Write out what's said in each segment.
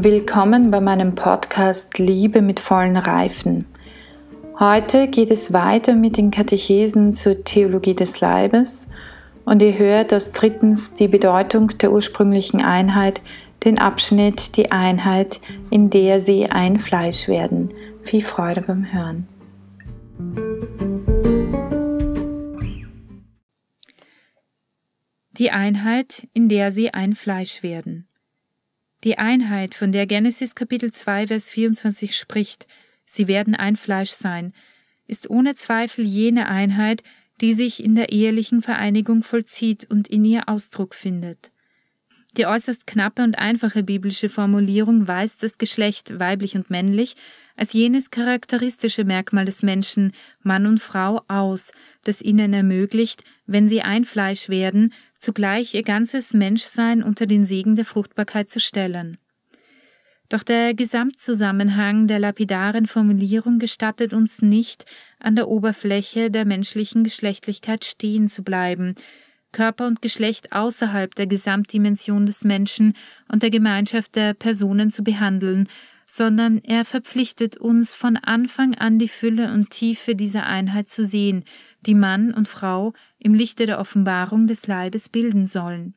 Willkommen bei meinem Podcast Liebe mit vollen Reifen. Heute geht es weiter mit den Katechesen zur Theologie des Leibes und ihr hört aus drittens die Bedeutung der ursprünglichen Einheit, den Abschnitt die Einheit, in der sie ein Fleisch werden. Viel Freude beim Hören. Die Einheit, in der sie ein Fleisch werden. Die Einheit, von der Genesis Kapitel 2, Vers 24 spricht, sie werden ein Fleisch sein, ist ohne Zweifel jene Einheit, die sich in der ehelichen Vereinigung vollzieht und in ihr Ausdruck findet. Die äußerst knappe und einfache biblische Formulierung weist das Geschlecht weiblich und männlich als jenes charakteristische Merkmal des Menschen, Mann und Frau, aus, das ihnen ermöglicht, wenn sie ein Fleisch werden, zugleich ihr ganzes Menschsein unter den Segen der Fruchtbarkeit zu stellen. Doch der Gesamtzusammenhang der lapidaren Formulierung gestattet uns nicht, an der Oberfläche der menschlichen Geschlechtlichkeit stehen zu bleiben, Körper und Geschlecht außerhalb der Gesamtdimension des Menschen und der Gemeinschaft der Personen zu behandeln, sondern er verpflichtet uns von Anfang an die Fülle und Tiefe dieser Einheit zu sehen, die Mann und Frau im Lichte der Offenbarung des Leibes bilden sollen.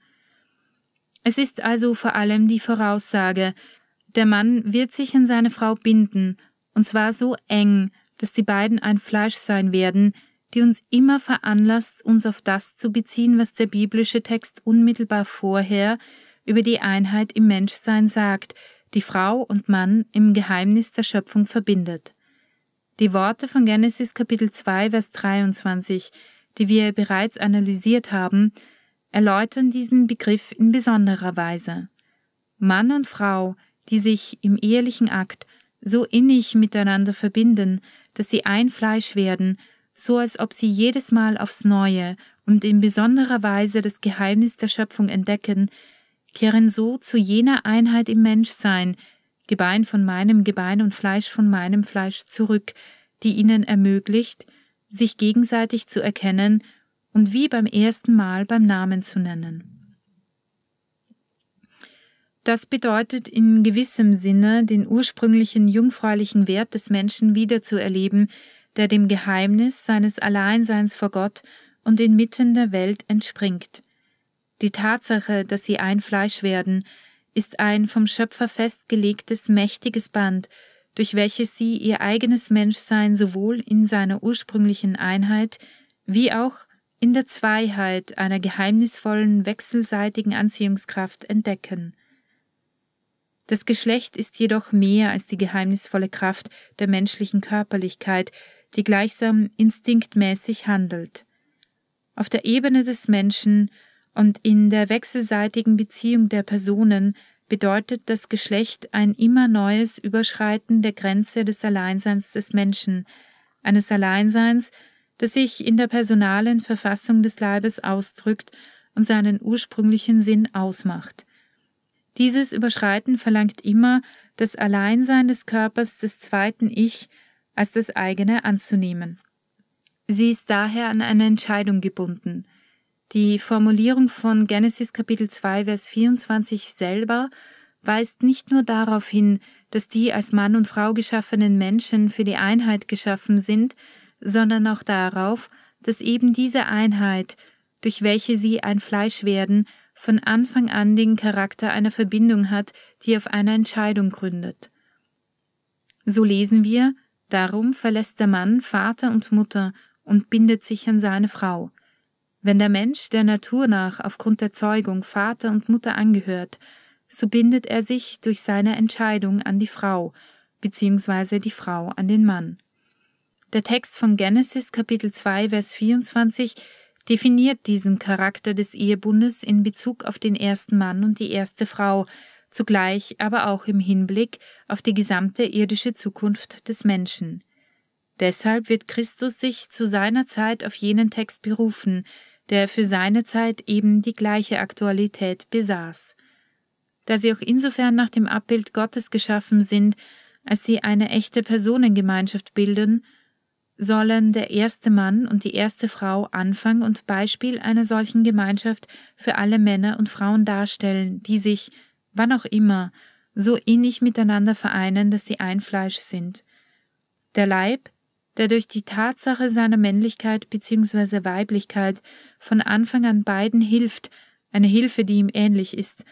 Es ist also vor allem die Voraussage, der Mann wird sich an seine Frau binden, und zwar so eng, dass die beiden ein Fleisch sein werden, die uns immer veranlasst, uns auf das zu beziehen, was der biblische Text unmittelbar vorher über die Einheit im Menschsein sagt, die Frau und Mann im Geheimnis der Schöpfung verbindet. Die Worte von Genesis Kapitel 2, Vers 23, die wir bereits analysiert haben, erläutern diesen Begriff in besonderer Weise. Mann und Frau, die sich im ehelichen Akt so innig miteinander verbinden, dass sie ein Fleisch werden, so als ob sie jedes Mal aufs Neue und in besonderer Weise das Geheimnis der Schöpfung entdecken, kehren so zu jener Einheit im Menschsein, Gebein von meinem Gebein und Fleisch von meinem Fleisch zurück, die ihnen ermöglicht, sich gegenseitig zu erkennen und wie beim ersten Mal beim Namen zu nennen. Das bedeutet in gewissem Sinne, den ursprünglichen jungfräulichen Wert des Menschen wiederzuerleben, der dem Geheimnis seines Alleinseins vor Gott und inmitten der Welt entspringt. Die Tatsache, dass sie ein Fleisch werden, ist ein vom Schöpfer festgelegtes mächtiges Band, durch welches sie ihr eigenes Menschsein sowohl in seiner ursprünglichen Einheit wie auch in der Zweiheit einer geheimnisvollen wechselseitigen Anziehungskraft entdecken. Das Geschlecht ist jedoch mehr als die geheimnisvolle Kraft der menschlichen Körperlichkeit, die gleichsam instinktmäßig handelt. Auf der Ebene des Menschen und in der wechselseitigen Beziehung der Personen bedeutet das Geschlecht ein immer neues Überschreiten der Grenze des Alleinseins des Menschen, eines Alleinseins, das sich in der personalen Verfassung des Leibes ausdrückt und seinen ursprünglichen Sinn ausmacht. Dieses Überschreiten verlangt immer, das Alleinsein des Körpers des zweiten Ich als das eigene anzunehmen. Sie ist daher an eine Entscheidung gebunden – die Formulierung von Genesis Kapitel 2, Vers 24 selber weist nicht nur darauf hin, dass die als Mann und Frau geschaffenen Menschen für die Einheit geschaffen sind, sondern auch darauf, dass eben diese Einheit, durch welche sie ein Fleisch werden, von Anfang an den Charakter einer Verbindung hat, die auf einer Entscheidung gründet. So lesen wir, darum verlässt der Mann Vater und Mutter und bindet sich an seine Frau. Wenn der Mensch der Natur nach aufgrund der Zeugung Vater und Mutter angehört, so bindet er sich durch seine Entscheidung an die Frau, beziehungsweise die Frau an den Mann. Der Text von Genesis Kapitel 2 Vers 24 definiert diesen Charakter des Ehebundes in Bezug auf den ersten Mann und die erste Frau, zugleich aber auch im Hinblick auf die gesamte irdische Zukunft des Menschen. Deshalb wird Christus sich zu seiner Zeit auf jenen Text berufen, der für seine Zeit eben die gleiche Aktualität besaß. Da sie auch insofern nach dem Abbild Gottes geschaffen sind, als sie eine echte Personengemeinschaft bilden, sollen der erste Mann und die erste Frau Anfang und Beispiel einer solchen Gemeinschaft für alle Männer und Frauen darstellen, die sich, wann auch immer, so innig miteinander vereinen, dass sie ein Fleisch sind. Der Leib, der durch die Tatsache seiner Männlichkeit bzw. Weiblichkeit von Anfang an beiden hilft, eine Hilfe, die ihm ähnlich ist,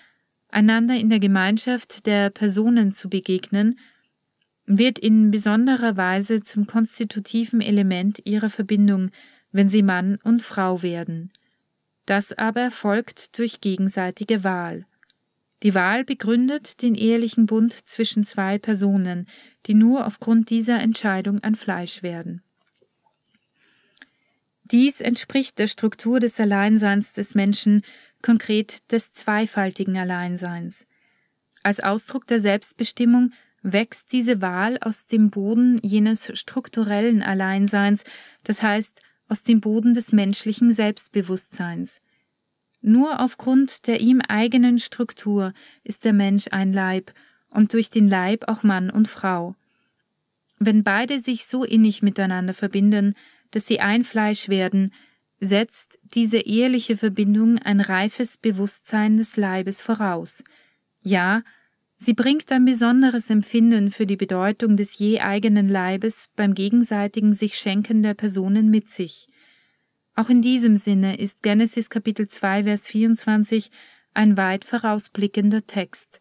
einander in der Gemeinschaft der Personen zu begegnen, wird in besonderer Weise zum konstitutiven Element ihrer Verbindung, wenn sie Mann und Frau werden. Das aber erfolgt durch gegenseitige Wahl. Die Wahl begründet den ehelichen Bund zwischen zwei Personen, die nur aufgrund dieser Entscheidung ein Fleisch werden. Dies entspricht der Struktur des Alleinseins des Menschen, konkret des zweifaltigen Alleinseins. Als Ausdruck der Selbstbestimmung wächst diese Wahl aus dem Boden jenes strukturellen Alleinseins, das heißt aus dem Boden des menschlichen Selbstbewusstseins. Nur aufgrund der ihm eigenen Struktur ist der Mensch ein Leib und durch den Leib auch Mann und Frau. Wenn beide sich so innig miteinander verbinden, dass sie ein Fleisch werden, setzt diese eheliche Verbindung ein reifes Bewusstsein des Leibes voraus. Ja, sie bringt ein besonderes Empfinden für die Bedeutung des je eigenen Leibes beim gegenseitigen sich Schenken der Personen mit sich. Auch in diesem Sinne ist Genesis Kapitel 2, Vers 24 ein weit vorausblickender Text.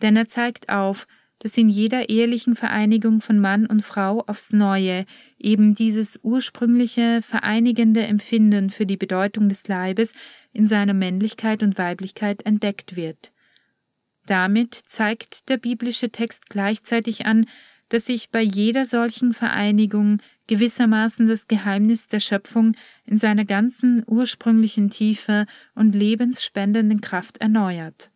Denn er zeigt auf, dass in jeder ehelichen Vereinigung von Mann und Frau aufs Neue eben dieses ursprüngliche vereinigende Empfinden für die Bedeutung des Leibes in seiner Männlichkeit und Weiblichkeit entdeckt wird. Damit zeigt der biblische Text gleichzeitig an, dass sich bei jeder solchen Vereinigung gewissermaßen das Geheimnis der Schöpfung in seiner ganzen ursprünglichen Tiefe und lebensspendenden Kraft erneuert.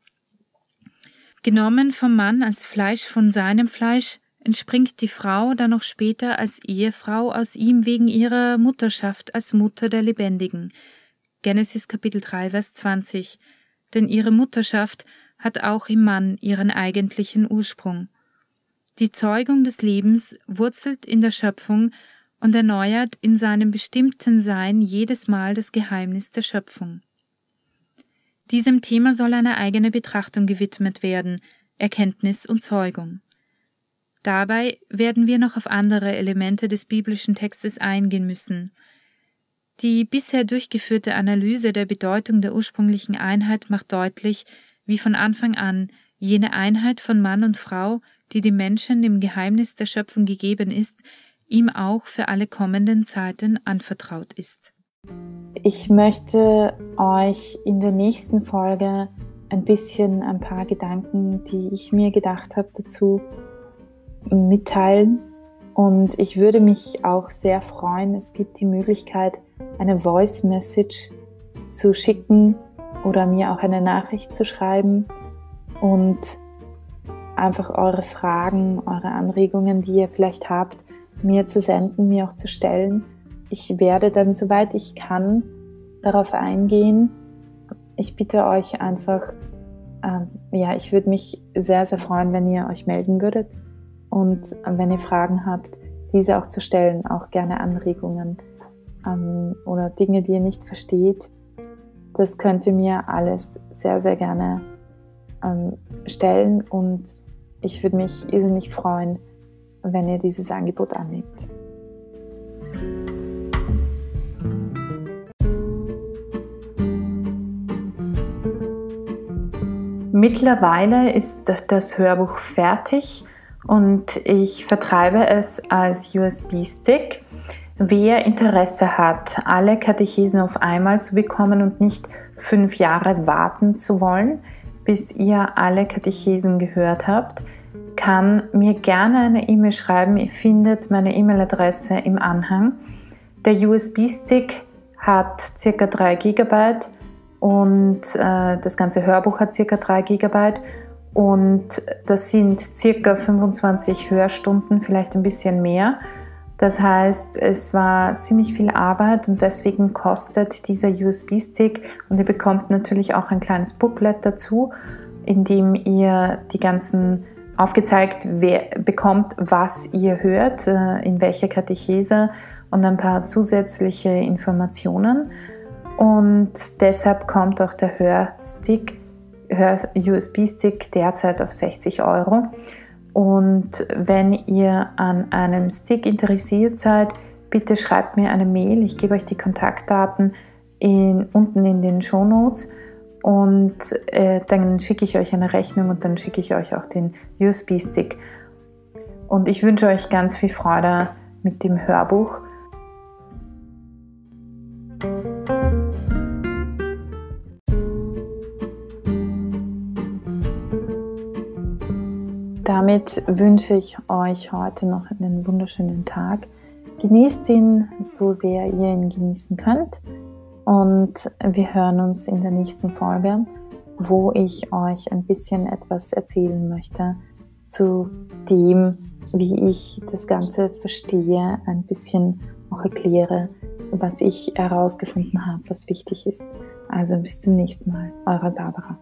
Genommen vom Mann als Fleisch von seinem Fleisch, entspringt die Frau dann noch später als Ehefrau aus ihm wegen ihrer Mutterschaft als Mutter der Lebendigen. Genesis Kapitel 3, Vers 20. Denn ihre Mutterschaft hat auch im Mann ihren eigentlichen Ursprung. Die Zeugung des Lebens wurzelt in der Schöpfung und erneuert in seinem bestimmten Sein jedes Mal das Geheimnis der Schöpfung. Diesem Thema soll eine eigene Betrachtung gewidmet werden, Erkenntnis und Zeugung. Dabei werden wir noch auf andere Elemente des biblischen Textes eingehen müssen. Die bisher durchgeführte Analyse der Bedeutung der ursprünglichen Einheit macht deutlich, wie von Anfang an jene Einheit von Mann und Frau die dem Menschen im Geheimnis der Schöpfung gegeben ist, ihm auch für alle kommenden Zeiten anvertraut ist. Ich möchte euch in der nächsten Folge ein bisschen ein paar Gedanken, die ich mir gedacht habe, dazu mitteilen. Und ich würde mich auch sehr freuen, es gibt die Möglichkeit, eine Voice Message zu schicken oder mir auch eine Nachricht zu schreiben. Und einfach eure Fragen, eure Anregungen, die ihr vielleicht habt, mir zu senden, mir auch zu stellen. Ich werde dann, soweit ich kann, darauf eingehen. Ich bitte euch einfach, äh, ja, ich würde mich sehr, sehr freuen, wenn ihr euch melden würdet und äh, wenn ihr Fragen habt, diese auch zu stellen, auch gerne Anregungen ähm, oder Dinge, die ihr nicht versteht. Das könnt ihr mir alles sehr, sehr gerne ähm, stellen und ich würde mich irrsinnig freuen, wenn ihr dieses Angebot annimmt. Mittlerweile ist das Hörbuch fertig und ich vertreibe es als USB-Stick. Wer Interesse hat, alle Katechesen auf einmal zu bekommen und nicht fünf Jahre warten zu wollen, bis ihr alle Katechesen gehört habt, kann mir gerne eine E-Mail schreiben. Ihr findet meine E-Mail-Adresse im Anhang. Der USB-Stick hat ca. 3 GB und äh, das ganze Hörbuch hat ca. 3 GB und das sind ca. 25 Hörstunden, vielleicht ein bisschen mehr. Das heißt, es war ziemlich viel Arbeit und deswegen kostet dieser USB-Stick und ihr bekommt natürlich auch ein kleines Booklet dazu, in dem ihr die ganzen aufgezeigt wer, bekommt, was ihr hört, äh, in welcher Katechese und ein paar zusätzliche Informationen. Und deshalb kommt auch der Hörstick USB-Stick derzeit auf 60 Euro. Und wenn ihr an einem Stick interessiert seid, bitte schreibt mir eine Mail. Ich gebe euch die Kontaktdaten in, unten in den Show Notes und äh, dann schicke ich euch eine Rechnung und dann schicke ich euch auch den USB-Stick. Und ich wünsche euch ganz viel Freude mit dem Hörbuch. Damit wünsche ich euch heute noch einen wunderschönen Tag. Genießt ihn so sehr ihr ihn genießen könnt. Und wir hören uns in der nächsten Folge, wo ich euch ein bisschen etwas erzählen möchte zu dem, wie ich das Ganze verstehe, ein bisschen auch erkläre, was ich herausgefunden habe, was wichtig ist. Also bis zum nächsten Mal, eure Barbara.